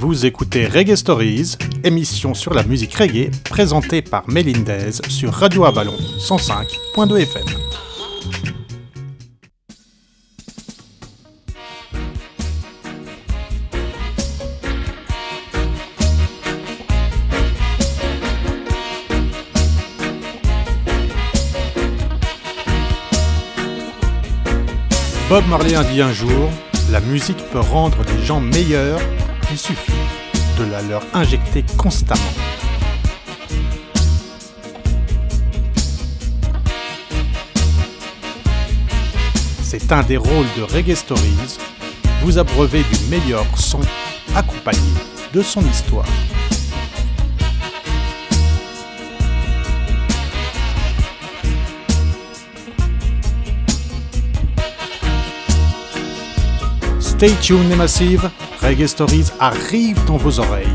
Vous écoutez Reggae Stories, émission sur la musique reggae présentée par Melindez sur Radio Avalon 105.2 FM. Bob Marley a dit un jour, la musique peut rendre les gens meilleurs, il suffit de la leur injecter constamment. C'est un des rôles de Reggae Stories, vous abreuver du meilleur son accompagné de son histoire. Stay tuned les massives, Reggae Stories arrive dans vos oreilles.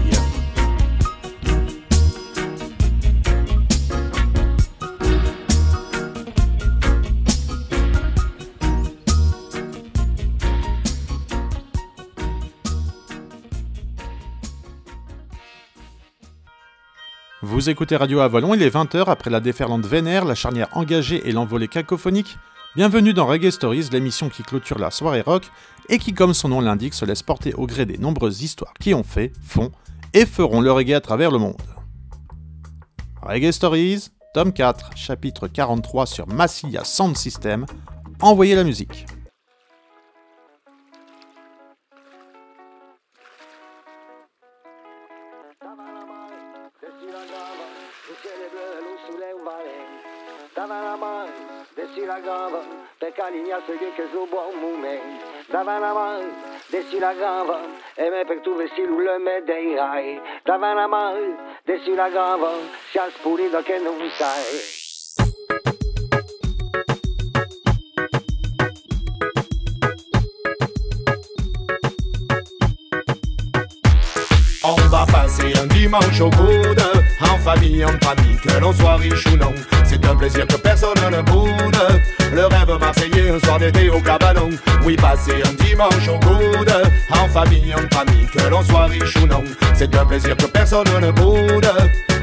Vous écoutez Radio Avalon, il est 20h après la déferlante vénère, la charnière engagée et l'envolée cacophonique. Bienvenue dans Reggae Stories, l'émission qui clôture la soirée rock et qui, comme son nom l'indique, se laisse porter au gré des nombreuses histoires qui ont fait, font et feront le reggae à travers le monde. Reggae Stories, tome 4, chapitre 43 sur Massilia Sound System. Envoyez la musique. Desci la grave, per calignasse che su buon momento. Davanti a me, desci la grave, e me per tu vesti le me dei rai. Davanti a me, desci la grave, sia spurito che non sai. On va passer un dimanche au famille, entre amis, que l'on soit riche ou non. C'est un plaisir que personne ne boude. Le rêve marseillais, un soir d'été au cabanon. Oui, passer un dimanche au coude, en famille, entre amis, que l'on soit riche ou non. C'est un plaisir que personne ne boude.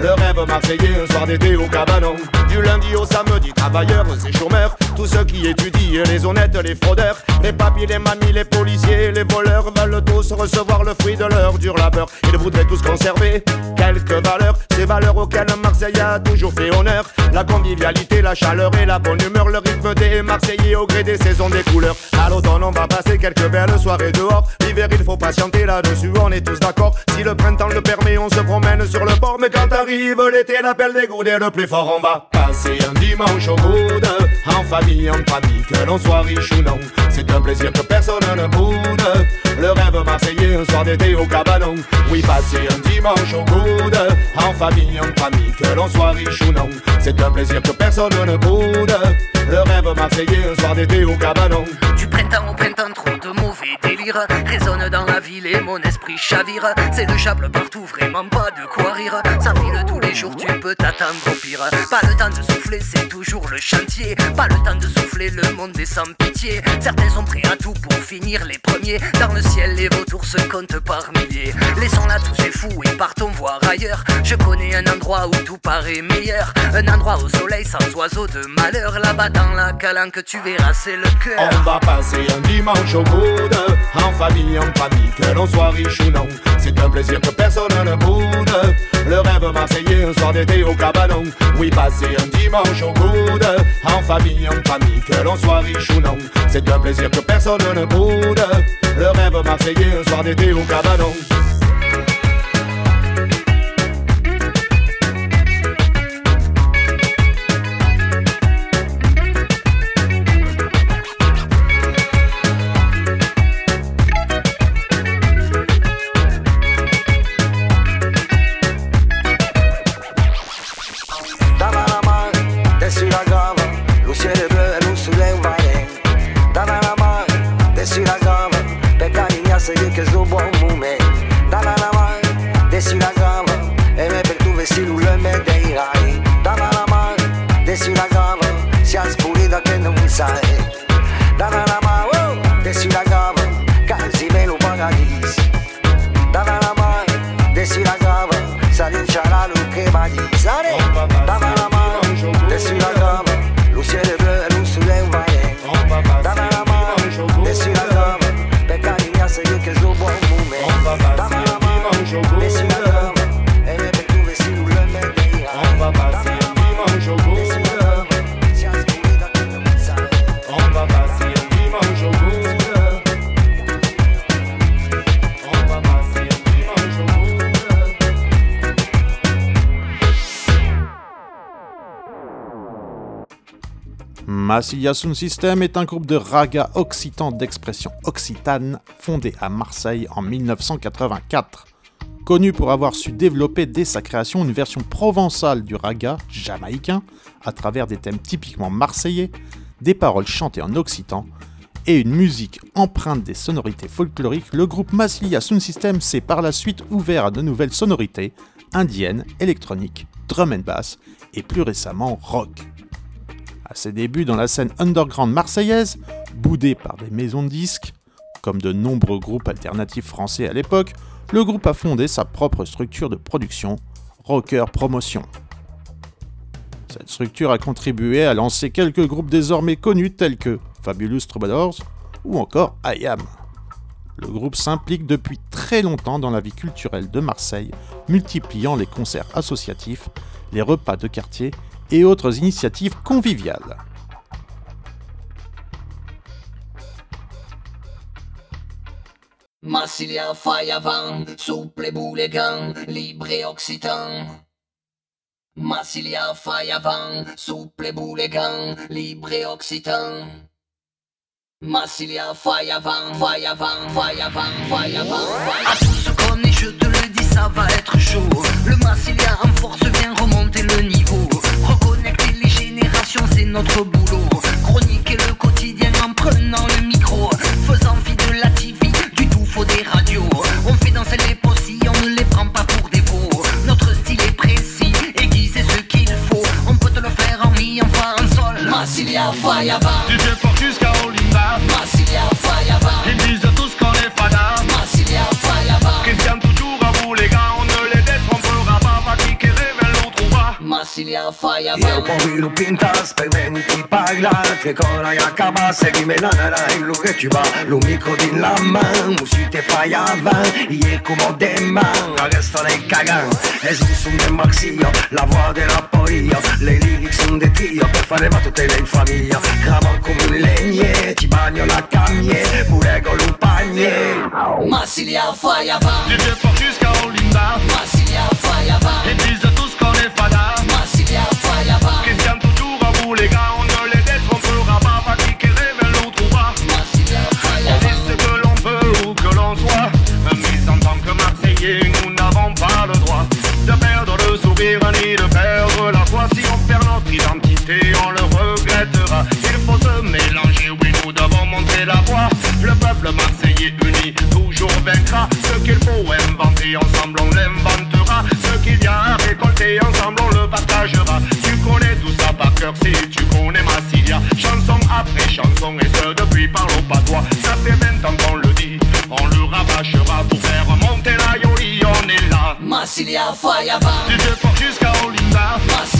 Le rêve marseillais, un soir d'été au cabanon. Du lundi au samedi, travailleurs et chômeurs. Tous ceux qui étudient, les honnêtes, les fraudeurs. Les papiers, les mamies, les policiers, les voleurs veulent tous recevoir le fruit de leur dur labeur. Ils voudraient tous conserver quelques valeurs. Ces valeurs auxquelles Marseille a toujours fait honneur. La convivialité, la chaleur et la bonne humeur. Le rythme des Marseillais au gré des saisons, des couleurs. À l'automne, on va passer quelques belles soirées dehors. L'hiver, il faut patienter là-dessus, on est tous d'accord. Si le printemps le permet, on se promène sur le port. Mais quand arrive l'été, l'appel des gourdets le plus fort, on va passer un dimanche au coude. En famille, entre amis, que l'on soit riche ou non. C'est un plaisir que personne ne boude. Le rêve marseillais, un soir d'été au cabanon. Oui, passer un dimanche au coude. En famille, entre amis, que l'on soit riche ou non. C'est un plaisir que personne ne boude. Le rêve marseillais, un soir d'été au cabanon. Du printemps au printemps, trop de mauvais délire Résonne dans la ville et mon esprit chavire. C'est le chable partout, vraiment pas de quoi rire. Ça file tous les jours, tu peux t'attendre au pire. Pas le temps de souffler, c'est toujours le chantier. Pas le temps de souffler, le monde est sans pitié. Certains sont prêts à tout pour finir les premiers. Dans le ciel, les vautours se comptent par milliers. Laissons-la tous ces fous et partons voir ailleurs. Je connais un endroit où tout paraît meilleur. Un endroit au soleil sans oiseaux de malheur. Là-bas dans la calanque, tu verras, c'est le cœur On va passer un dimanche au coude, en famille, entre amis, que l'on soit riche ou non. C'est un plaisir que personne ne boude. Le rêve marseillais, un soir d'été au cabanon. Oui, passer un dimanche au coude, en famille, entre amis, que l'on soit riche ou non. C'est un plaisir que personne ne boude. Le rêve marseillais, un soir d'été au cabanon. Massilia Sound System est un groupe de raga occitan d'expression occitane fondé à Marseille en 1984. Connu pour avoir su développer dès sa création une version provençale du raga jamaïcain à travers des thèmes typiquement marseillais, des paroles chantées en occitan et une musique empreinte des sonorités folkloriques, le groupe Massilia Sound System s'est par la suite ouvert à de nouvelles sonorités indiennes, électroniques, drum and bass et plus récemment rock. À ses débuts dans la scène underground marseillaise, boudé par des maisons de disques, comme de nombreux groupes alternatifs français à l'époque, le groupe a fondé sa propre structure de production, Rocker Promotion. Cette structure a contribué à lancer quelques groupes désormais connus tels que Fabulous Troubadours ou encore IAM. Le groupe s'implique depuis très longtemps dans la vie culturelle de Marseille, multipliant les concerts associatifs, les repas de quartier et autres initiatives conviviales. Massilia fai avant, souple boulégan, libre et occitan. Massilia fai avant, souple boulégan, libre et occitan. Massilia fai avant, fai avant, fai avant, fai avant. À tous comme je te le dis, ça va être chaud. Le Massilia en force vient remonter le niveau. Reconnecter les générations, c'est notre boulot. Chroniquer le quotidien en prenant le micro. Faisant fi de la TV, du tout faux des radios. On fait danser les possis, on ne les prend pas pour des veaux. Notre style est précis, aiguisé ce qu'il faut. On peut te le faire en mi, en fa, en sol. Massilia fai avant, Du vieux port jusqu'à Olinda. Massilia fai familia falla. Yo moví los pintas, peventi bailar, te cora y acaba, seguime la nara en lo che chiva, va. mico di la man, musite fallaban, y es como de man, resta le cagan, es un son de maxillo, la voz de raporillo, le lyrics son de tío, per fare ma tutte le infamia, cava come un legne, ci bagno la cagne, murego lumpagne. Masilia falla va, DJ Focus Carolinda, Masilia falla va, identité, on le regrettera. Il faut se mélanger, oui, nous devons montrer la voie. Le peuple marseillais uni toujours vaincra. Ce qu'il faut inventer, ensemble on l'inventera. Ce qu'il y a à récolter, ensemble on le partagera. Tu connais tout ça par cœur si tu connais Massilia. Chanson après chanson, et ce depuis par le patois. Ça fait 20 ans qu'on le dit, on le rabâchera pour faire monter la yoli, on est là. Massilia fai avant, Du vieux port jusqu'à Olinda, Massilia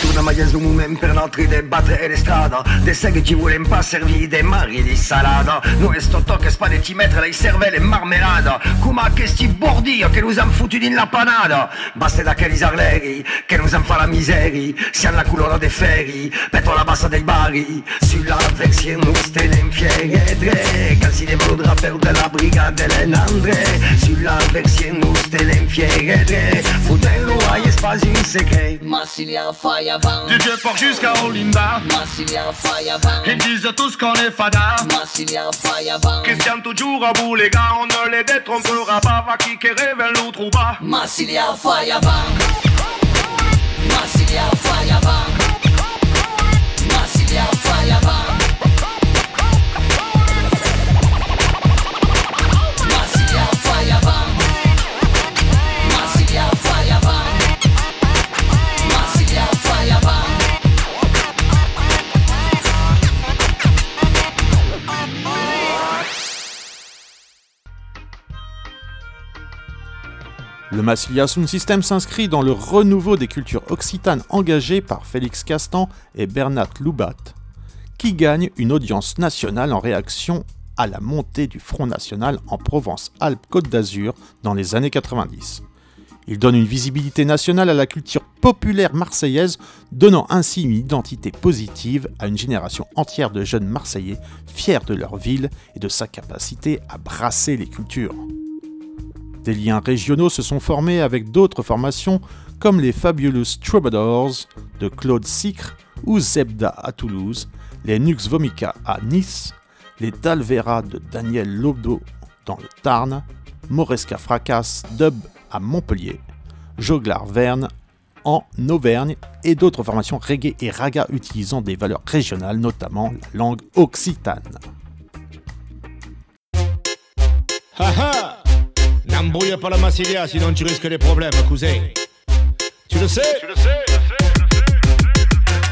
una maglia su moment per l'altri de battere le strada. De sé che ci vuole un pa' servire dei mari di salata Noi sto tocco e spade ti mettere le cervelle e marmelada Come a questi bordi che nous han foutu in la panada. Basta da che li arleri che nous han fa la miseri. Siamo la colonna dei ferri, petto la bassa dei bari. Sulla versione nous tenem fieri e tre Calci de voudra per della brigata dell'andre Sulla versione nous tenem fieri e tre Futello hai spazio in secret Ma si li affai a Du vieux port jusqu'à Olinda, Massilia ils disent tous qu'on est fada. Massilia. Christian toujours à vous les gars, on ne les détrompera pas. Va qui révèle l'autre va. Massilia fai avant. Massilia fai Le Massilia Sound System s'inscrit dans le renouveau des cultures occitanes engagées par Félix Castan et Bernat Loubat, qui gagnent une audience nationale en réaction à la montée du Front National en Provence-Alpes-Côte d'Azur dans les années 90. Il donne une visibilité nationale à la culture populaire marseillaise, donnant ainsi une identité positive à une génération entière de jeunes Marseillais fiers de leur ville et de sa capacité à brasser les cultures. Des liens régionaux se sont formés avec d'autres formations comme les Fabulous Troubadours de Claude Sicre ou Zebda à Toulouse, les Nux Vomica à Nice, les Dalvera de Daniel Lobdo dans le Tarn, Moresca Fracas Dub à Montpellier, Joglar Verne en Auvergne et d'autres formations reggae et raga utilisant des valeurs régionales, notamment la langue occitane. N'embrouille pas la Massilia, sinon tu risques des problèmes, cousin. Tu le sais Tu le sais,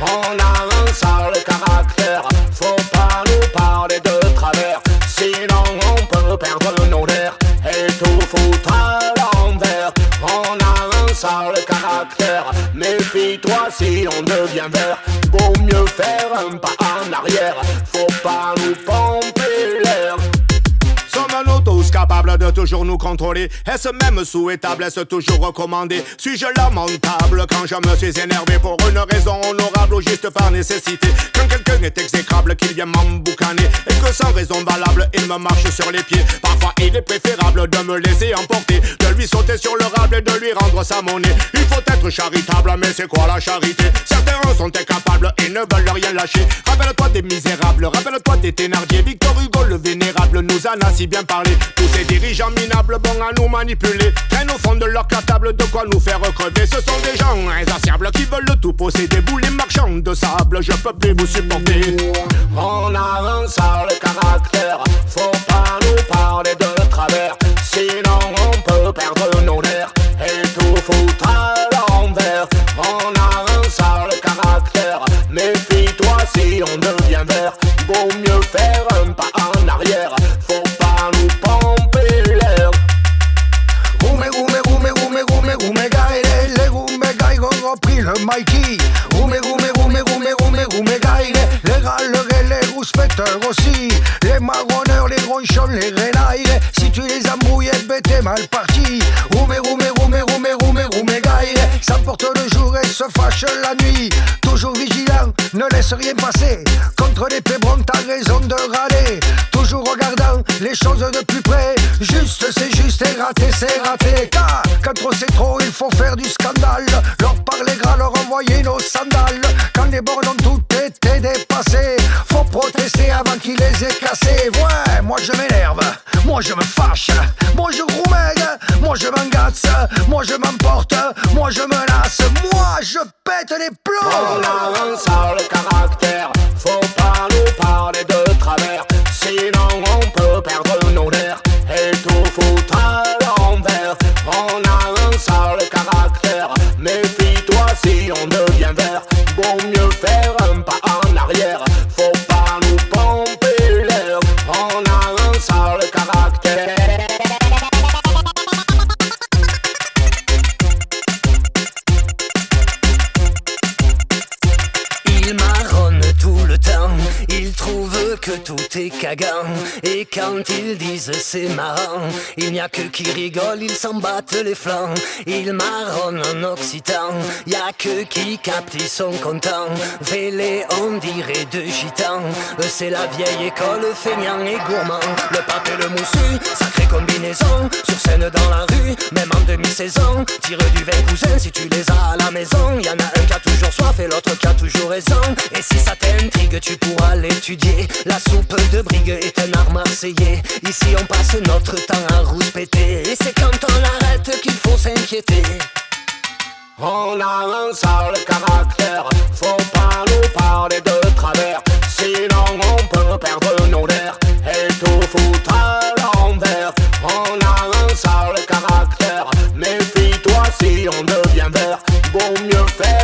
On a un sale caractère, faut pas nous parler de travers, sinon on peut perdre nos nerfs et tout foutre à l'envers. On a un sale caractère, méfie-toi si on devient vert, vaut mieux faire un pas en arrière, faut pas nous pomper. De toujours nous contrôler. Est-ce même souhaitable, est-ce toujours recommandé? Suis-je lamentable quand je me suis énervé pour une raison honorable ou juste par nécessité? Quand quelqu'un est exécrable, qu'il vient m'emboucaner. Et que sans raison valable, il me marche sur les pieds. Parfois il est préférable de me laisser emporter sauter sur le rable et de lui rendre sa monnaie. Il faut être charitable, mais c'est quoi la charité? Certains sont incapables et ne veulent rien lâcher. Rappelle-toi des misérables, rappelle-toi des Thénardier Victor Hugo le vénérable nous en a si bien parlé. Tous ces dirigeants minables bons à nous manipuler. Traînent au fond de leur cartable de quoi nous faire crever. Ce sont des gens insatiables qui veulent tout posséder. Vous les marchands de sable, je peux plus vous supporter. On a un sale caractère, faut pas nous parler de travers, sinon perdre nos nerfs et tout foutre à l'envers. On a un sale caractère, méfie-toi si on devient vert, vaut mieux faire un pas en arrière, faut pas nous pomper l'air. Rume, rume, rume, rume, rume, rume, gaire, les rume, gaire repris le Mikey. Rume, rume, rume, rume, rume, rume, gaire, les râleurs et aussi. Les marronneurs, les ronchons, les renailles, si tu les embrouilles, ben t'es mal parti. Rume, rume, rume, rume, rume, rume, gaire, ça porte le jour et se fâche la nuit. Toujours vigilant, ne laisse rien passer. Contre les pébrons, t'as raison de râler. Toujours regardant les choses de plus près. Juste, c'est juste et raté, c'est raté. Car quand trop c'est trop, il faut faire du scandale. Leur parler gras, leur envoyer nos sandales. Quand les bornes ont tout été dépassées, faut protester avant qu'ils les aient cassés. Ouais, moi je m'énerve, moi je me fâche, moi je roumègue, moi je m'engace, moi je m'emporte, moi je menace, moi je pète les plombs. On a un sale caractère, faut pas nous parler de travers, sinon on peut perdre nos nerfs. Et tout foutre quand ils disent c'est marrant, il n'y a que qui rigole, ils s'en battent les flancs. Il marronne en occitan, y a que qui capte, ils sont contents. Vélé, on dirait de gitans, c'est la vieille école, feignant et gourmand. Le pape et le moussu, sacrée combinaison, sur scène dans la rue, même en demi-saison. Tire du vin cousin si tu les as à la maison. Y en a un qui a toujours soif et l'autre qui a toujours raison. Et si ça t'intrigue, tu pourras l'étudier. La soupe de brigue est un art Ici, on passe notre temps à rouspéter. Et c'est quand on arrête qu'il faut s'inquiéter. On a un sale caractère, faut pas nous parler de travers, sinon on peut perdre nos nerfs et tout foutre à l'envers. On a un sale caractère, méfie-toi si on devient vert, vaut mieux faire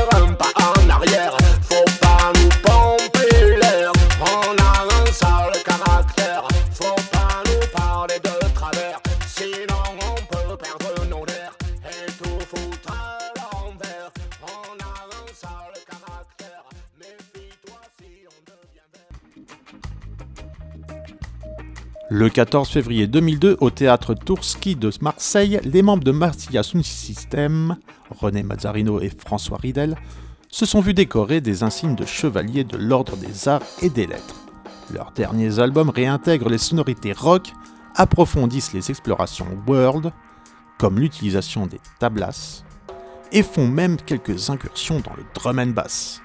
Le 14 février 2002, au théâtre Tourski de Marseille, les membres de Marsilla Sound System, René Mazzarino et François Ridel, se sont vus décorer des insignes de chevalier de l'Ordre des Arts et des Lettres. Leurs derniers albums réintègrent les sonorités rock, approfondissent les explorations world, comme l'utilisation des tablas, et font même quelques incursions dans le drum and bass.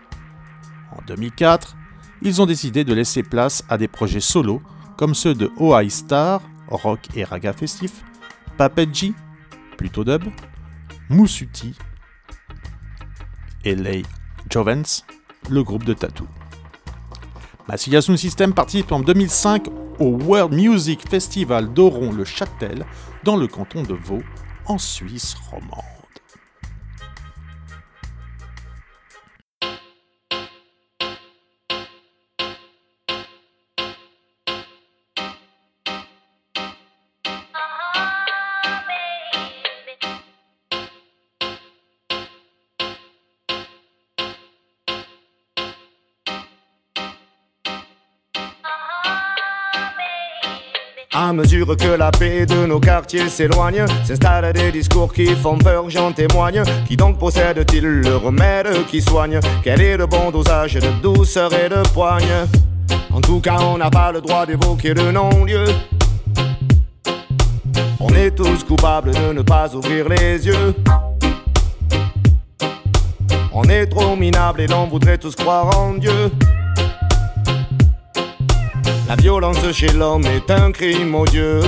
En 2004, ils ont décidé de laisser place à des projets solos comme ceux de OI Star, rock et raga festif, Papeji, plutôt dub, Musuti et Lay Jovens, le groupe de Tattoo. Massilia System participe en 2005 au World Music Festival d'Oron-le-Châtel dans le canton de Vaud, en Suisse romande. À mesure que la paix de nos quartiers s'éloigne, s'installent des discours qui font peur, j'en témoigne. Qui donc possède-t-il le remède qui soigne? Quel est le bon dosage de douceur et de poigne? En tout cas, on n'a pas le droit d'évoquer le non-lieu. On est tous coupables de ne pas ouvrir les yeux. On est trop minable et l'on voudrait tous croire en Dieu. La violence chez l'homme est un crime odieux.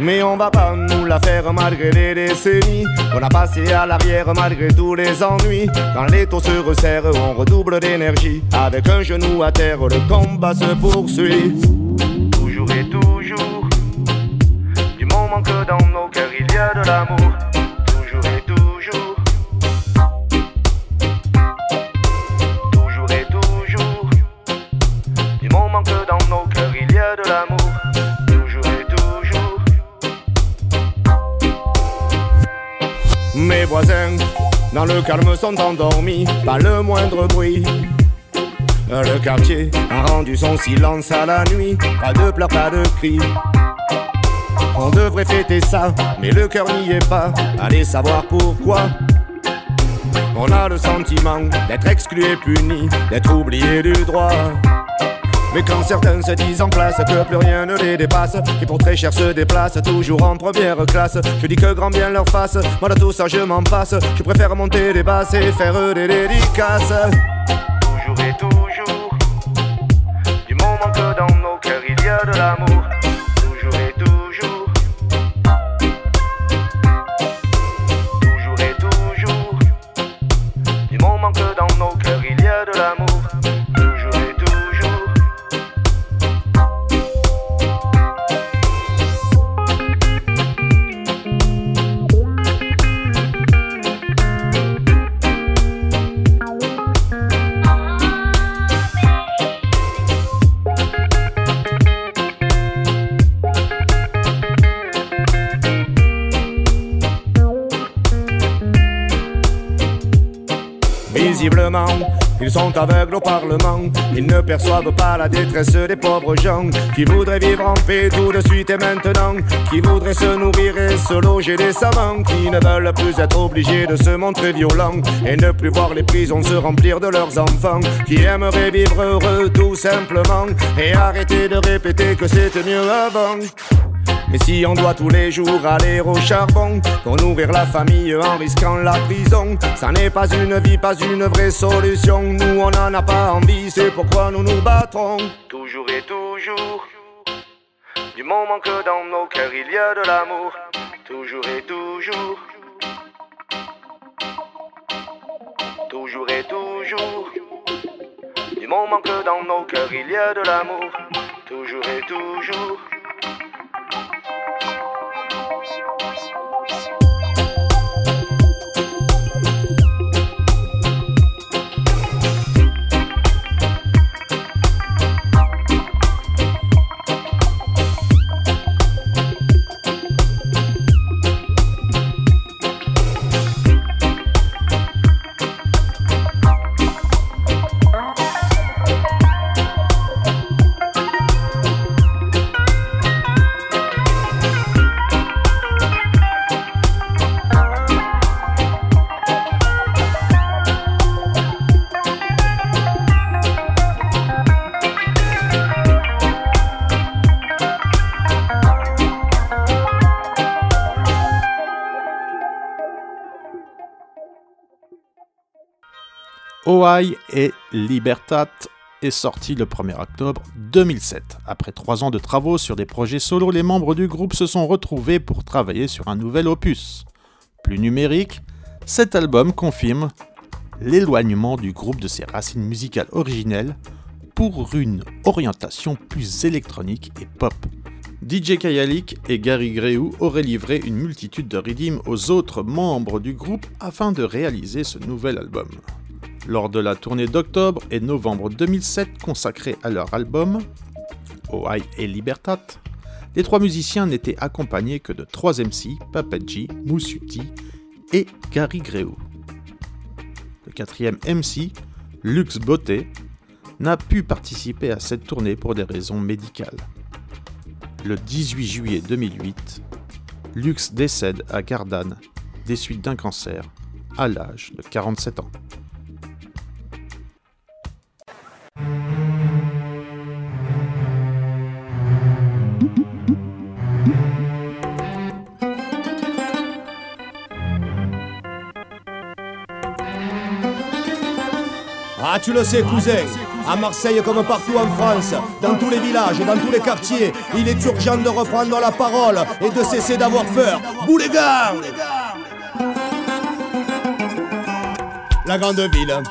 Mais on va pas nous la faire malgré les décennies. On a passé à l'arrière malgré tous les ennuis. Quand les taux se resserrent on redouble d'énergie. Avec un genou à terre le combat se poursuit. Toujours et toujours Du moment que dans nos cœurs il y a de l'amour dans le calme, sont endormis, pas le moindre bruit. Le quartier a rendu son silence à la nuit, pas de pleurs, pas de cris. On devrait fêter ça, mais le cœur n'y est pas. Allez savoir pourquoi. On a le sentiment d'être exclu et puni, d'être oublié du droit. Mais quand certains se disent en place que plus rien ne les dépasse, qui pour très cher se déplacent toujours en première classe, je dis que grand bien leur fasse, moi de tout ça je m'en passe, je préfère monter des basses et faire des dédicaces. Toujours et toujours, du moment que dans nos cœurs il y a de l'amour, Ne perçoivent pas la détresse des pauvres gens qui voudraient vivre en paix tout de suite et maintenant. Qui voudraient se nourrir et se loger des. Qui ne veulent plus être obligés de se montrer violents et ne plus voir les prisons se remplir de leurs enfants. Qui aimeraient vivre heureux tout simplement et arrêter de répéter que c'était mieux avant. Mais si on doit tous les jours aller au charbon pour nourrir la famille en risquant la prison, ça n'est pas une vie, pas une vraie solution. Nous on n'en a pas envie, c'est pourquoi nous nous battrons. Toujours et toujours, du moment que dans nos cœurs il y a de l'amour. Toujours et toujours, toujours et toujours, du moment que dans nos cœurs il y a de l'amour. Toujours et toujours. OI et Libertat est sorti le 1er octobre 2007. Après trois ans de travaux sur des projets solo, les membres du groupe se sont retrouvés pour travailler sur un nouvel opus. Plus numérique, cet album confirme l'éloignement du groupe de ses racines musicales originelles pour une orientation plus électronique et pop. DJ Kayalik et Gary Greou auraient livré une multitude de redeems aux autres membres du groupe afin de réaliser ce nouvel album. Lors de la tournée d'octobre et novembre 2007 consacrée à leur album, OI et Libertat, les trois musiciens n'étaient accompagnés que de trois MC, Papadji, Moussuti et Gary Greou. Le quatrième MC, Lux Beauté, n'a pu participer à cette tournée pour des raisons médicales le 18 juillet 2008, Lux décède à Gardanne des suites d'un cancer à l'âge de 47 ans. Tu le sais, cousin. À Marseille comme partout en France, dans tous les villages, dans tous les quartiers, il est urgent de reprendre la parole et de cesser d'avoir peur. Gars La grande ville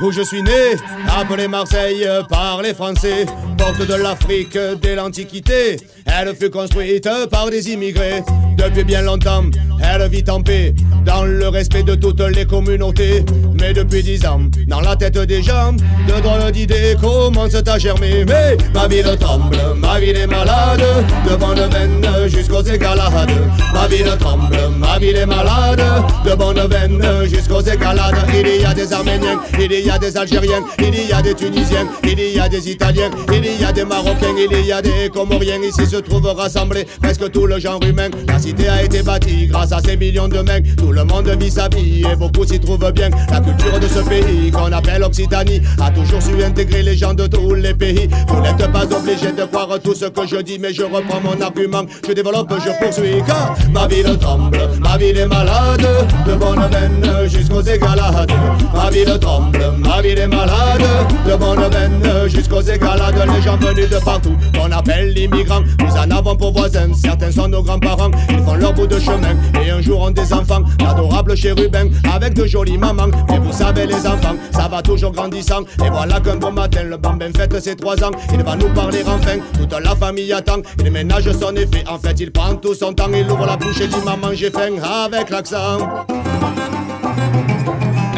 où je suis né, appelée Marseille par les Français, porte de l'Afrique dès l'Antiquité. Elle fut construite par des immigrés depuis bien longtemps. Elle vit en paix, dans le respect de toutes les communautés. Mais depuis dix ans, dans la tête des gens, de drôles d'idées commencent à germer. Mais ma ville tremble, ma ville est malade, de bonne veine jusqu'aux égalades. Ma ville tremble, ma ville est malade, de bonne veine jusqu'aux égalades. Il y a des Arméniens, il y a des Algériens, il y a des Tunisiens, il y a des Italiens, il y a des Marocains, il y a des Comoriens. Ici se trouve rassemblé presque tout le genre humain. Cité a été bâtie grâce à ces millions de mecs. Tout le monde vit sa vie et beaucoup s'y trouvent bien. La culture de ce pays qu'on appelle Occitanie a toujours su intégrer les gens de tous les pays. Vous n'êtes pas obligé de croire tout ce que je dis, mais je reprends mon argument. Je développe, je poursuis car ma ville tremble, ma ville est malade. De bonne veine jusqu'aux égalades. Ma ville tremble, ma ville est malade. De bonne veine jusqu'aux égalades. Les gens venus de partout qu'on appelle l'immigrant. Nous en avons pour voisins, certains sont nos grands-parents. Ils font leur bout de chemin et un jour ont des enfants. D'adorables chérubins avec de jolies mamans. Mais vous savez, les enfants, ça va toujours grandissant. Et voilà qu'un bon matin, le bambin fête ses trois ans. Il va nous parler enfin, toute la famille attend. Il ménage son effet, en fait, il prend tout son temps. Il ouvre la bouche et dit Maman, j'ai faim avec l'accent.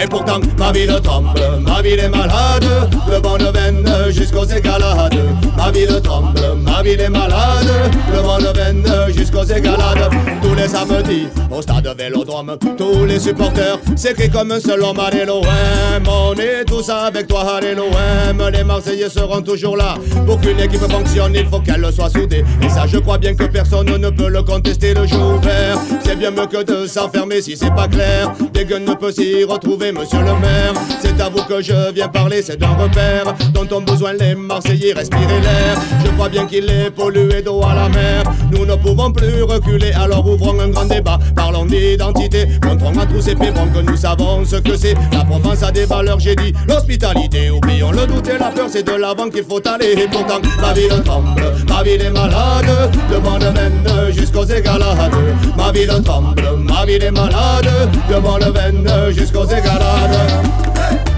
Et pourtant, ma ville tremble, ma ville est malade, de bonne veine jusqu'aux égalades. Ma ville tremble, ma ville est malade, de bonne veine jusqu'aux égalades. Tous les samedis, au stade Vélodrome, tous les supporters s'écrient comme un seul homme, l'OM. On est tous avec toi, l'OM. Les Marseillais seront toujours là. Pour qu'une équipe fonctionne, il faut qu'elle soit soudée. Et ça, je crois bien que personne ne peut le contester le jour vert. C'est bien mieux que de s'enfermer si c'est pas clair. Des gueules ne peut s'y retrouver, monsieur le maire. C'est à vous que je viens parler, c'est d'un repère dont ont besoin les Marseillais, respirer l'air. Je crois bien qu'il est pollué d'eau à la mer. Nous ne pouvons plus reculer, alors ouvrons un grand débat. Parlons d'identité, montrons à tous ces que nous savons ce que c'est. La Provence a des valeurs, j'ai dit l'hospitalité. Oublions le doute et la peur, c'est de l'avant qu'il faut aller. Et pourtant, ma ville tremble, ma ville est malade. De bonne veine jusqu'aux égalades. Ma ville tremble, ma ville est malade. De bonne veine jusqu'aux égalades. Première,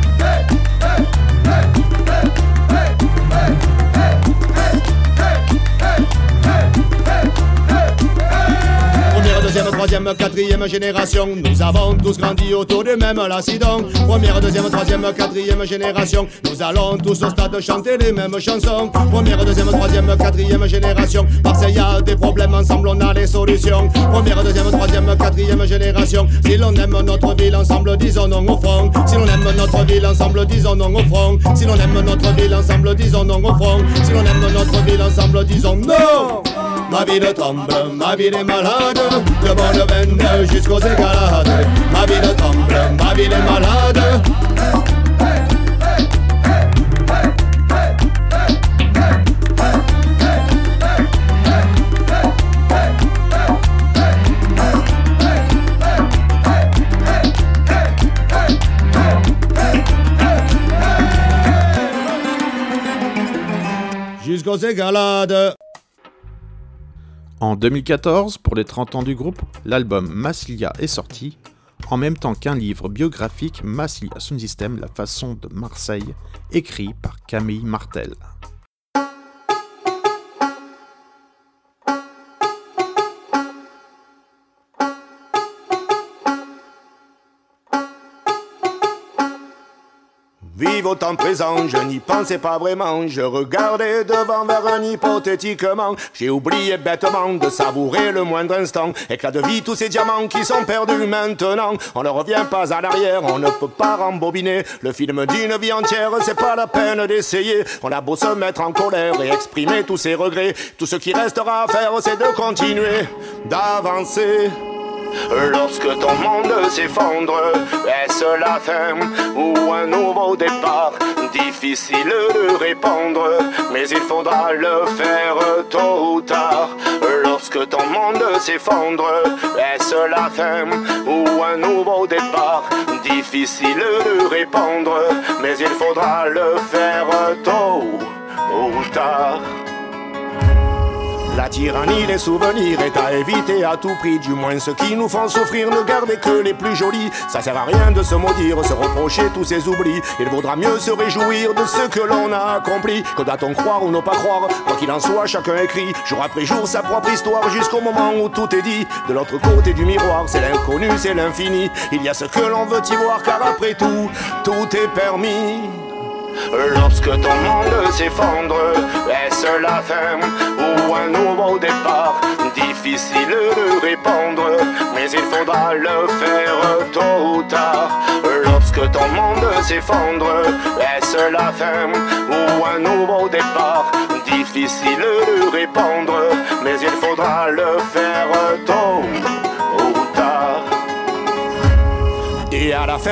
deuxième, troisième, quatrième génération, nous avons tous grandi autour du même lacidon. Première, deuxième, troisième, quatrième génération, nous allons tous au stade chanter les mêmes chansons. Première, deuxième, troisième, quatrième génération, Marseille a des problèmes, ensemble on a les solutions. Première, deuxième, troisième, quatrième génération, si l'on aime notre ville ensemble, disons non au front. Si l'on aime notre ville ensemble, disons non au front. Si l'on aime notre ville ensemble, disons non au front. Si l'on aime notre ville ensemble, disons non. Ma vie de tombe, ma vie des malade. De bonne veine jusqu'aux égalades Ma vie de tombe, ma vie des malade. jusqu'aux égalades. En 2014, pour les 30 ans du groupe, l'album Massilia est sorti, en même temps qu'un livre biographique Massilia Sound System, la façon de Marseille, écrit par Camille Martel. Au temps présent, je n'y pensais pas vraiment. Je regardais devant vers un hypothétiquement. J'ai oublié bêtement de savourer le moindre instant. Éclat de vie, tous ces diamants qui sont perdus maintenant. On ne revient pas à l'arrière, on ne peut pas rembobiner. Le film d'une vie entière, c'est pas la peine d'essayer. On a beau se mettre en colère et exprimer tous ses regrets. Tout ce qui restera à faire, c'est de continuer, d'avancer. Lorsque ton monde s'effondre, est-ce la fin ou un nouveau départ? Difficile de répondre, mais il faudra le faire tôt ou tard. Lorsque ton monde s'effondre, est-ce la fin ou un nouveau départ? Difficile de répondre, mais il faudra le faire tôt ou tard. La tyrannie des souvenirs est à éviter à tout prix, du moins ceux qui nous font souffrir ne gardez que les plus jolis. Ça sert à rien de se maudire, se reprocher tous ces oublis. Il vaudra mieux se réjouir de ce que l'on a accompli. Que doit-on croire ou ne pas croire? Quoi qu'il en soit, chacun écrit jour après jour sa propre histoire jusqu'au moment où tout est dit. De l'autre côté du miroir, c'est l'inconnu, c'est l'infini. Il y a ce que l'on veut y voir, car après tout, tout est permis. Lorsque ton monde s'effondre, est-ce la fin ou un nouveau départ? Difficile de répondre, mais il faudra le faire tôt ou tard. Lorsque ton monde s'effondre, est-ce la fin ou un nouveau départ? Difficile de répondre,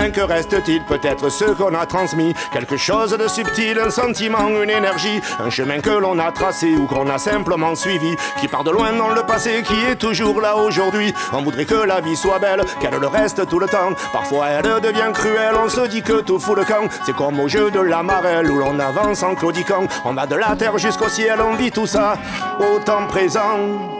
Que reste-t-il Peut-être ce qu'on a transmis, quelque chose de subtil, un sentiment, une énergie, un chemin que l'on a tracé ou qu'on a simplement suivi, qui part de loin dans le passé, qui est toujours là aujourd'hui. On voudrait que la vie soit belle, qu'elle le reste tout le temps. Parfois elle devient cruelle, on se dit que tout fout le camp. C'est comme au jeu de la marelle où l'on avance en claudiquant. On va de la terre jusqu'au ciel, on vit tout ça au temps présent.